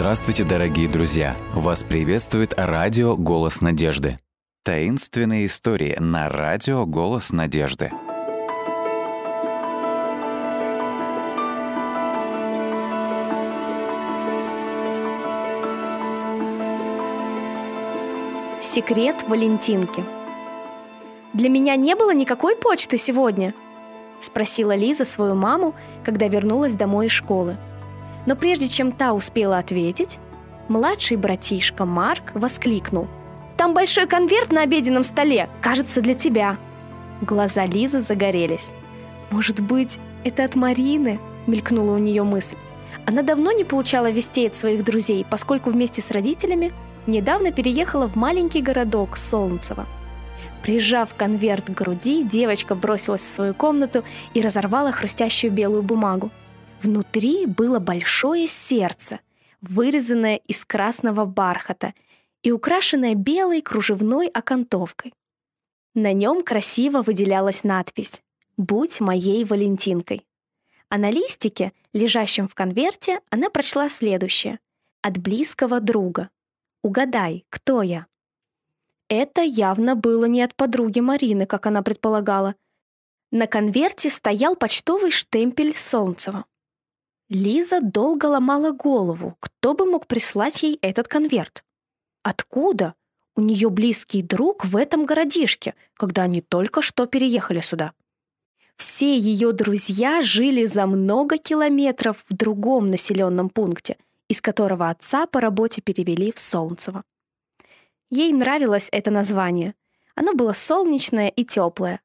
Здравствуйте, дорогие друзья! Вас приветствует радио «Голос надежды». Таинственные истории на радио «Голос надежды». Секрет Валентинки. Для меня не было никакой почты сегодня, спросила Лиза свою маму, когда вернулась домой из школы. Но прежде чем та успела ответить, младший братишка Марк воскликнул. «Там большой конверт на обеденном столе, кажется, для тебя!» Глаза Лизы загорелись. «Может быть, это от Марины?» – мелькнула у нее мысль. Она давно не получала вестей от своих друзей, поскольку вместе с родителями недавно переехала в маленький городок Солнцево. Прижав конверт к груди, девочка бросилась в свою комнату и разорвала хрустящую белую бумагу. Внутри было большое сердце, вырезанное из красного бархата и украшенное белой кружевной окантовкой. На нем красиво выделялась надпись «Будь моей Валентинкой». А на листике, лежащем в конверте, она прочла следующее. «От близкого друга. Угадай, кто я?» Это явно было не от подруги Марины, как она предполагала. На конверте стоял почтовый штемпель Солнцева. Лиза долго ломала голову, кто бы мог прислать ей этот конверт. Откуда? У нее близкий друг в этом городишке, когда они только что переехали сюда. Все ее друзья жили за много километров в другом населенном пункте, из которого отца по работе перевели в Солнцево. Ей нравилось это название. Оно было солнечное и теплое.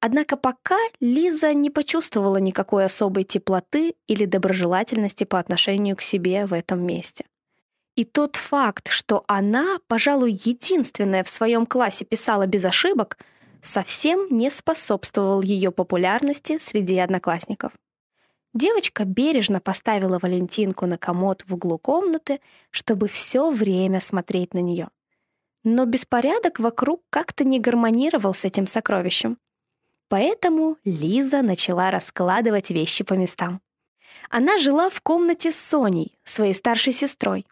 Однако пока Лиза не почувствовала никакой особой теплоты или доброжелательности по отношению к себе в этом месте. И тот факт, что она, пожалуй, единственная в своем классе писала без ошибок, совсем не способствовал ее популярности среди одноклассников. Девочка бережно поставила Валентинку на комод в углу комнаты, чтобы все время смотреть на нее. Но беспорядок вокруг как-то не гармонировал с этим сокровищем. Поэтому Лиза начала раскладывать вещи по местам. Она жила в комнате с Соней, своей старшей сестрой.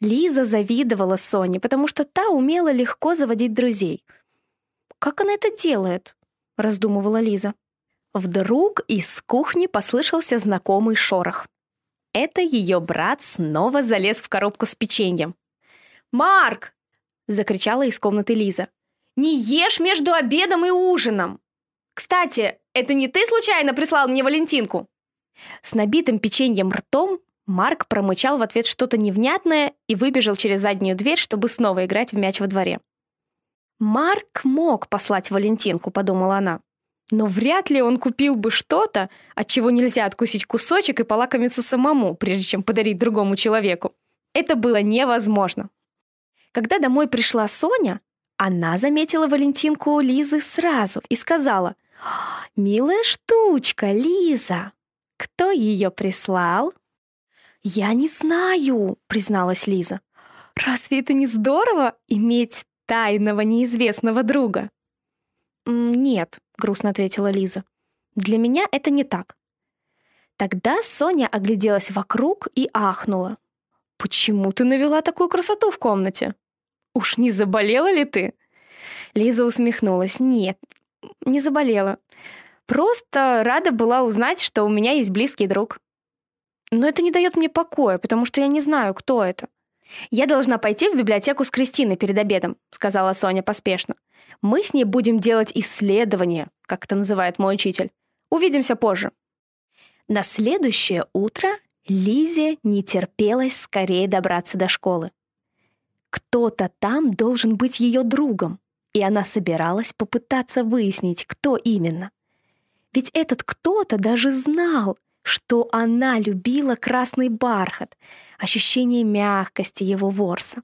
Лиза завидовала Соне, потому что та умела легко заводить друзей. «Как она это делает?» — раздумывала Лиза. Вдруг из кухни послышался знакомый шорох. Это ее брат снова залез в коробку с печеньем. «Марк!» — закричала из комнаты Лиза. «Не ешь между обедом и ужином!» Кстати, это не ты случайно прислал мне Валентинку?» С набитым печеньем ртом Марк промычал в ответ что-то невнятное и выбежал через заднюю дверь, чтобы снова играть в мяч во дворе. «Марк мог послать Валентинку», — подумала она. «Но вряд ли он купил бы что-то, от чего нельзя откусить кусочек и полакомиться самому, прежде чем подарить другому человеку. Это было невозможно». Когда домой пришла Соня, она заметила Валентинку Лизы сразу и сказала, «Милая штучка, Лиза! Кто ее прислал?» «Я не знаю», — призналась Лиза. «Разве это не здорово иметь тайного неизвестного друга?» «Нет», — грустно ответила Лиза. «Для меня это не так». Тогда Соня огляделась вокруг и ахнула. «Почему ты навела такую красоту в комнате? Уж не заболела ли ты?» Лиза усмехнулась. «Нет, не заболела. Просто рада была узнать, что у меня есть близкий друг. Но это не дает мне покоя, потому что я не знаю, кто это. «Я должна пойти в библиотеку с Кристиной перед обедом», — сказала Соня поспешно. «Мы с ней будем делать исследование, как это называет мой учитель. Увидимся позже». На следующее утро Лизе не терпелось скорее добраться до школы. Кто-то там должен быть ее другом и она собиралась попытаться выяснить, кто именно. Ведь этот кто-то даже знал, что она любила красный бархат, ощущение мягкости его ворса.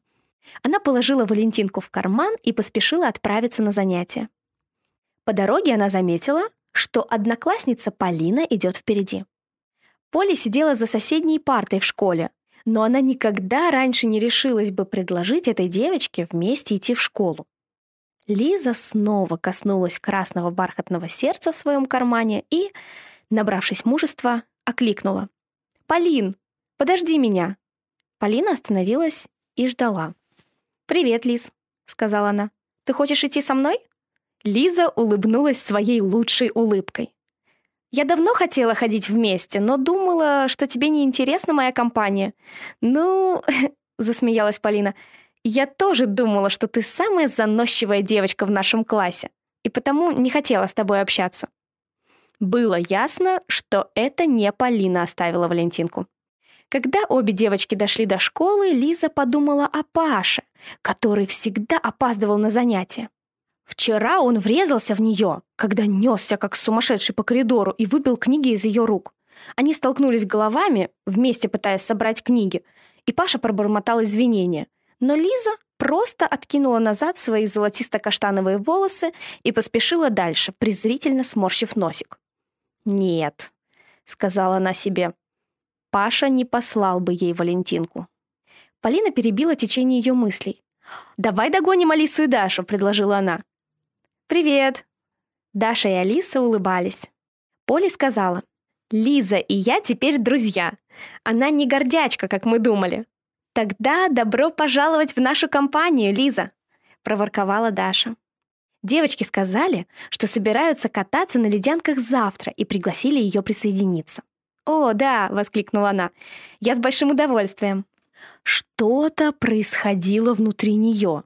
Она положила Валентинку в карман и поспешила отправиться на занятия. По дороге она заметила, что одноклассница Полина идет впереди. Поля сидела за соседней партой в школе, но она никогда раньше не решилась бы предложить этой девочке вместе идти в школу. Лиза снова коснулась красного бархатного сердца в своем кармане и, набравшись мужества, окликнула. «Полин, подожди меня!» Полина остановилась и ждала. «Привет, Лиз», — сказала она. «Ты хочешь идти со мной?» Лиза улыбнулась своей лучшей улыбкой. «Я давно хотела ходить вместе, но думала, что тебе не интересна моя компания». «Ну...» — засмеялась Полина. «Я тоже думала, что ты самая заносчивая девочка в нашем классе, и потому не хотела с тобой общаться». Было ясно, что это не Полина оставила Валентинку. Когда обе девочки дошли до школы, Лиза подумала о Паше, который всегда опаздывал на занятия. Вчера он врезался в нее, когда несся как сумасшедший по коридору и выпил книги из ее рук. Они столкнулись головами, вместе пытаясь собрать книги, и Паша пробормотал извинения. Но Лиза просто откинула назад свои золотисто-каштановые волосы и поспешила дальше, презрительно сморщив носик. «Нет», — сказала она себе, Паша не послал бы ей Валентинку. Полина перебила течение ее мыслей. «Давай догоним Алису и Дашу», — предложила она. «Привет!» Даша и Алиса улыбались. Поля сказала, «Лиза и я теперь друзья. Она не гордячка, как мы думали». «Тогда добро пожаловать в нашу компанию, Лиза», — проворковала Даша. Девочки сказали, что собираются кататься на ледянках завтра и пригласили ее присоединиться. «О, да!» — воскликнула она. «Я с большим удовольствием». Что-то происходило внутри нее.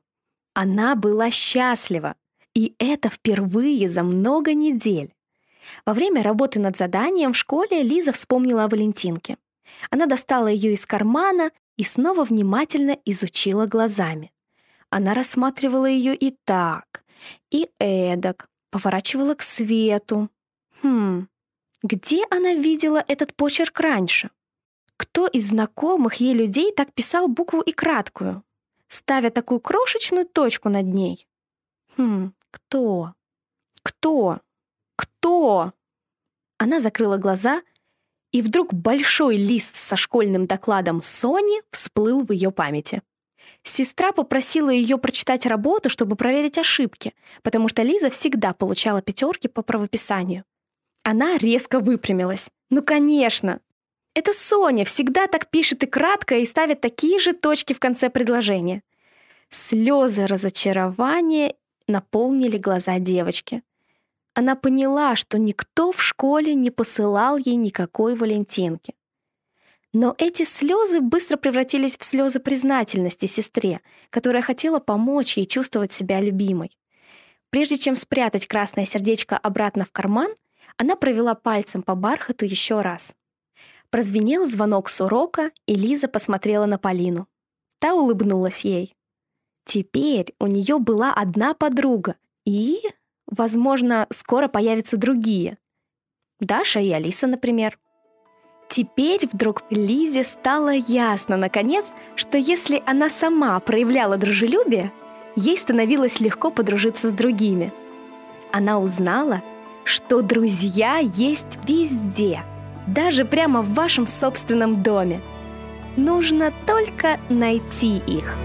Она была счастлива. И это впервые за много недель. Во время работы над заданием в школе Лиза вспомнила о Валентинке. Она достала ее из кармана и снова внимательно изучила глазами. Она рассматривала ее и так, и эдак, поворачивала к свету. Хм, где она видела этот почерк раньше? Кто из знакомых ей людей так писал букву и краткую, ставя такую крошечную точку над ней? Хм, кто? Кто? Кто? Она закрыла глаза, и вдруг большой лист со школьным докладом Сони всплыл в ее памяти. Сестра попросила ее прочитать работу, чтобы проверить ошибки, потому что Лиза всегда получала пятерки по правописанию. Она резко выпрямилась. «Ну, конечно!» Это Соня всегда так пишет и кратко, и ставит такие же точки в конце предложения. Слезы разочарования наполнили глаза девочки. Она поняла, что никто в школе не посылал ей никакой Валентинки. Но эти слезы быстро превратились в слезы признательности сестре, которая хотела помочь ей чувствовать себя любимой. Прежде чем спрятать красное сердечко обратно в карман, она провела пальцем по бархату еще раз. Прозвенел звонок с урока, и Лиза посмотрела на Полину. Та улыбнулась ей. Теперь у нее была одна подруга, и, возможно, скоро появятся другие. Даша и Алиса, например. Теперь вдруг Лизе стало ясно, наконец, что если она сама проявляла дружелюбие, ей становилось легко подружиться с другими. Она узнала, что друзья есть везде, даже прямо в вашем собственном доме. Нужно только найти их.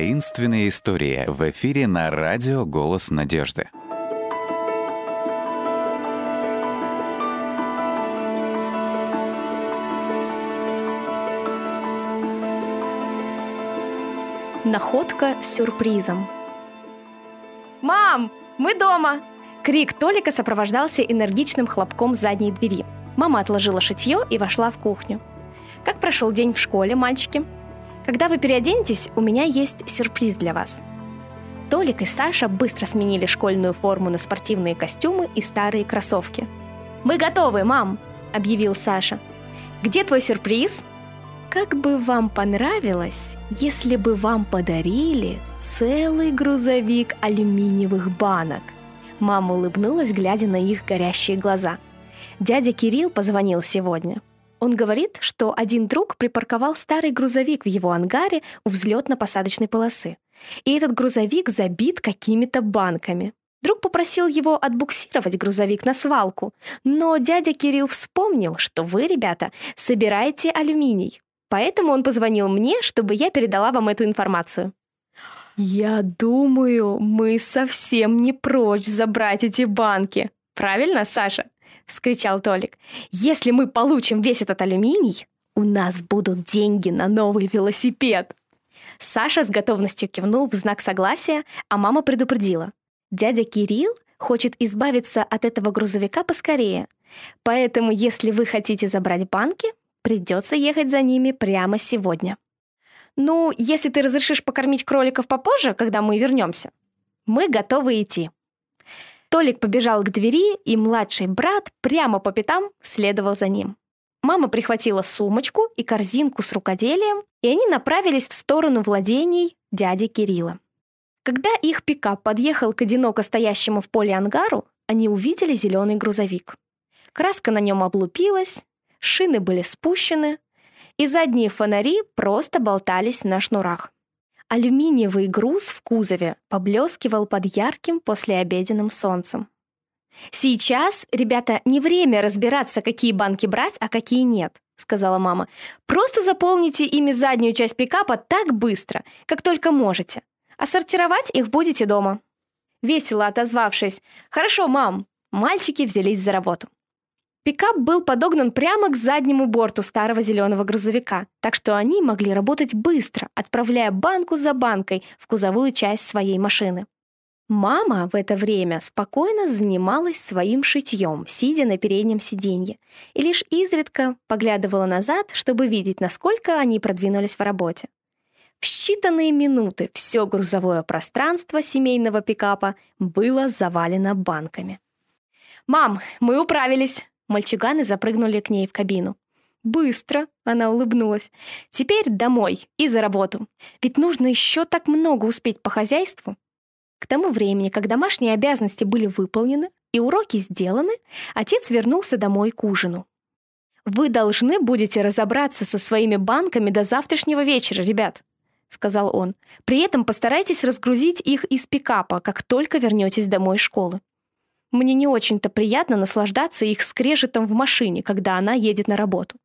Таинственные истории в эфире на радио «Голос надежды». Находка с сюрпризом. «Мам, мы дома!» Крик Толика сопровождался энергичным хлопком задней двери. Мама отложила шитье и вошла в кухню. «Как прошел день в школе, мальчики?» «Когда вы переоденетесь, у меня есть сюрприз для вас». Толик и Саша быстро сменили школьную форму на спортивные костюмы и старые кроссовки. «Мы готовы, мам!» – объявил Саша. «Где твой сюрприз?» Как бы вам понравилось, если бы вам подарили целый грузовик алюминиевых банок? Мама улыбнулась, глядя на их горящие глаза. Дядя Кирилл позвонил сегодня. Он говорит, что один друг припарковал старый грузовик в его ангаре у взлетно-посадочной полосы. И этот грузовик забит какими-то банками. Друг попросил его отбуксировать грузовик на свалку, но дядя Кирилл вспомнил, что вы, ребята, собираете алюминий. Поэтому он позвонил мне, чтобы я передала вам эту информацию. «Я думаю, мы совсем не прочь забрать эти банки. Правильно, Саша?» — вскричал Толик. «Если мы получим весь этот алюминий, у нас будут деньги на новый велосипед». Саша с готовностью кивнул в знак согласия, а мама предупредила. «Дядя Кирилл хочет избавиться от этого грузовика поскорее. Поэтому, если вы хотите забрать банки, Придется ехать за ними прямо сегодня. Ну, если ты разрешишь покормить кроликов попозже, когда мы вернемся, мы готовы идти. Толик побежал к двери, и младший брат прямо по пятам следовал за ним. Мама прихватила сумочку и корзинку с рукоделием, и они направились в сторону владений дяди Кирилла. Когда их пикап подъехал к одиноко стоящему в поле ангару, они увидели зеленый грузовик. Краска на нем облупилась, шины были спущены, и задние фонари просто болтались на шнурах. Алюминиевый груз в кузове поблескивал под ярким послеобеденным солнцем. «Сейчас, ребята, не время разбираться, какие банки брать, а какие нет», — сказала мама. «Просто заполните ими заднюю часть пикапа так быстро, как только можете. А сортировать их будете дома». Весело отозвавшись «Хорошо, мам», мальчики взялись за работу. Пикап был подогнан прямо к заднему борту старого зеленого грузовика, так что они могли работать быстро, отправляя банку за банкой в кузовую часть своей машины. Мама в это время спокойно занималась своим шитьем, сидя на переднем сиденье, и лишь изредка поглядывала назад, чтобы видеть, насколько они продвинулись в работе. В считанные минуты все грузовое пространство семейного пикапа было завалено банками. «Мам, мы управились!» Мальчуганы запрыгнули к ней в кабину. «Быстро!» — она улыбнулась. «Теперь домой и за работу. Ведь нужно еще так много успеть по хозяйству». К тому времени, как домашние обязанности были выполнены и уроки сделаны, отец вернулся домой к ужину. «Вы должны будете разобраться со своими банками до завтрашнего вечера, ребят», — сказал он. «При этом постарайтесь разгрузить их из пикапа, как только вернетесь домой из школы. Мне не очень-то приятно наслаждаться их скрежетом в машине, когда она едет на работу.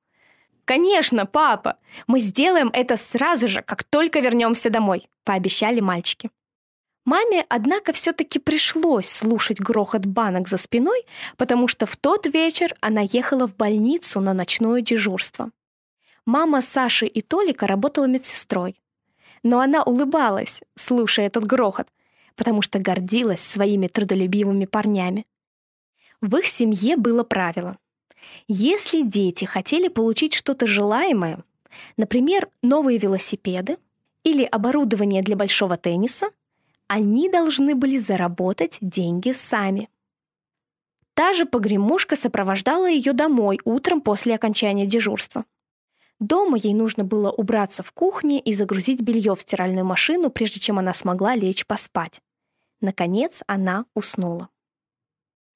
«Конечно, папа! Мы сделаем это сразу же, как только вернемся домой», — пообещали мальчики. Маме, однако, все-таки пришлось слушать грохот банок за спиной, потому что в тот вечер она ехала в больницу на ночное дежурство. Мама Саши и Толика работала медсестрой. Но она улыбалась, слушая этот грохот, потому что гордилась своими трудолюбивыми парнями. В их семье было правило. Если дети хотели получить что-то желаемое, например, новые велосипеды или оборудование для большого тенниса, они должны были заработать деньги сами. Та же погремушка сопровождала ее домой утром после окончания дежурства. Дома ей нужно было убраться в кухне и загрузить белье в стиральную машину, прежде чем она смогла лечь поспать. Наконец она уснула.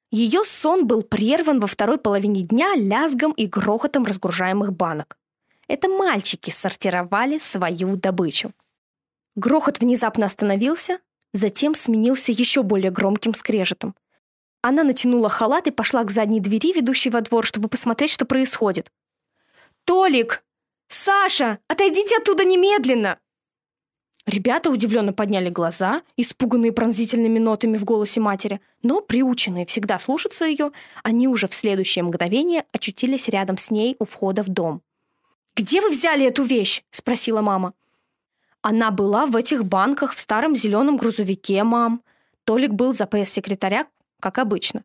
Ее сон был прерван во второй половине дня лязгом и грохотом разгружаемых банок. Это мальчики сортировали свою добычу. Грохот внезапно остановился, затем сменился еще более громким скрежетом. Она натянула халат и пошла к задней двери, ведущей во двор, чтобы посмотреть, что происходит. «Толик! Саша! Отойдите оттуда немедленно!» Ребята удивленно подняли глаза, испуганные пронзительными нотами в голосе матери, но, приученные всегда слушаться ее, они уже в следующее мгновение очутились рядом с ней у входа в дом. «Где вы взяли эту вещь?» – спросила мама. «Она была в этих банках в старом зеленом грузовике, мам». Толик был за пресс-секретаря, как обычно.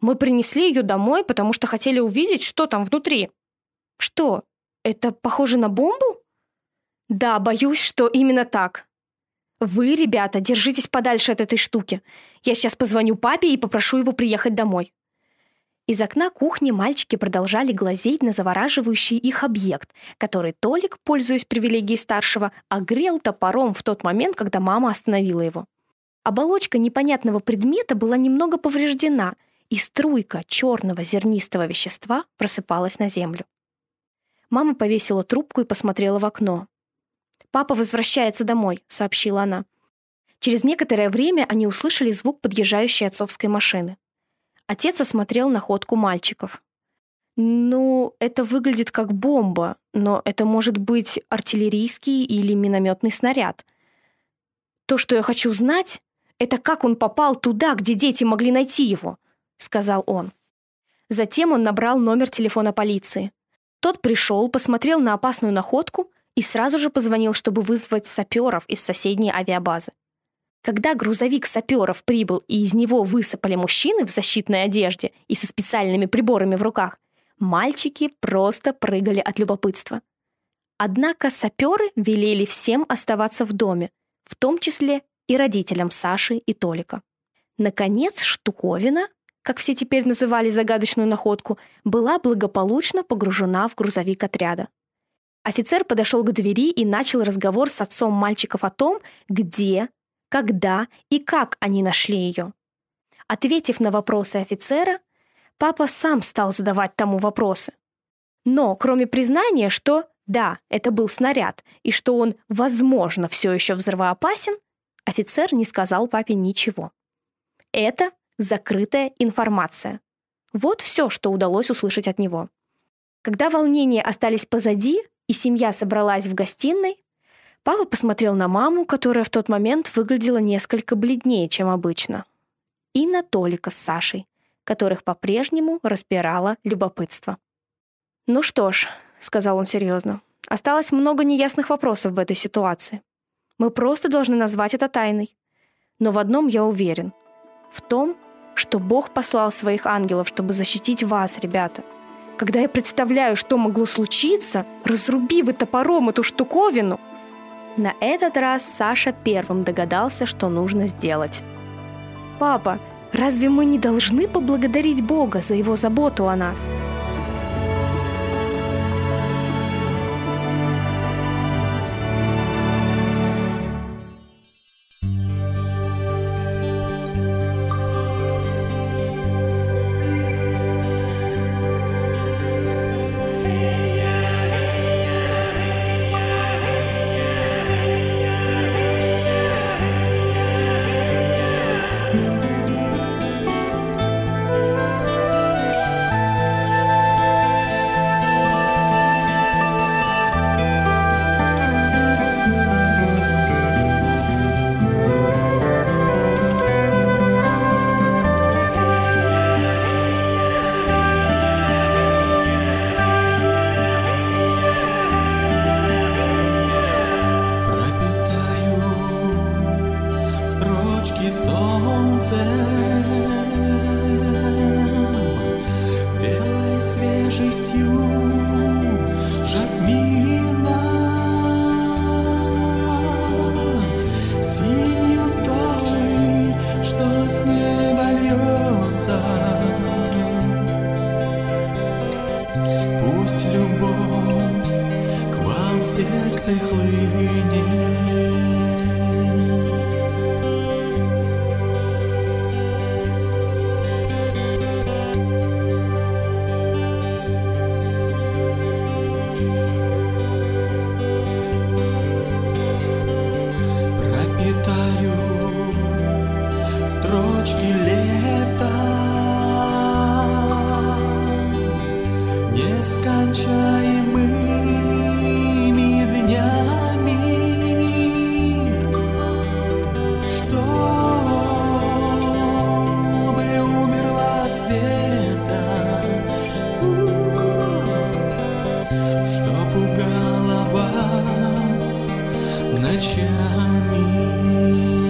«Мы принесли ее домой, потому что хотели увидеть, что там внутри». «Что? Это похоже на бомбу?» Да, боюсь, что именно так. Вы, ребята, держитесь подальше от этой штуки. Я сейчас позвоню папе и попрошу его приехать домой. Из окна кухни мальчики продолжали глазеть на завораживающий их объект, который Толик, пользуясь привилегией старшего, огрел топором в тот момент, когда мама остановила его. Оболочка непонятного предмета была немного повреждена, и струйка черного зернистого вещества просыпалась на землю. Мама повесила трубку и посмотрела в окно. «Папа возвращается домой», — сообщила она. Через некоторое время они услышали звук подъезжающей отцовской машины. Отец осмотрел находку мальчиков. «Ну, это выглядит как бомба, но это может быть артиллерийский или минометный снаряд. То, что я хочу знать, это как он попал туда, где дети могли найти его», — сказал он. Затем он набрал номер телефона полиции. Тот пришел, посмотрел на опасную находку и сразу же позвонил, чтобы вызвать саперов из соседней авиабазы. Когда грузовик саперов прибыл и из него высыпали мужчины в защитной одежде и со специальными приборами в руках, мальчики просто прыгали от любопытства. Однако саперы велели всем оставаться в доме, в том числе и родителям Саши и Толика. Наконец, штуковина, как все теперь называли загадочную находку, была благополучно погружена в грузовик отряда. Офицер подошел к двери и начал разговор с отцом мальчиков о том, где, когда и как они нашли ее. Ответив на вопросы офицера, папа сам стал задавать тому вопросы. Но, кроме признания, что да, это был снаряд, и что он, возможно, все еще взрывоопасен, офицер не сказал папе ничего. Это закрытая информация. Вот все, что удалось услышать от него. Когда волнения остались позади, и семья собралась в гостиной, папа посмотрел на маму, которая в тот момент выглядела несколько бледнее, чем обычно, и на Толика с Сашей, которых по-прежнему распирало любопытство. «Ну что ж», — сказал он серьезно, — «осталось много неясных вопросов в этой ситуации. Мы просто должны назвать это тайной. Но в одном я уверен. В том, что Бог послал своих ангелов, чтобы защитить вас, ребята — когда я представляю, что могло случиться, разруби вы топором эту штуковину. На этот раз Саша первым догадался, что нужно сделать. «Папа, разве мы не должны поблагодарить Бога за его заботу о нас?» нескончаемыми днями 的家里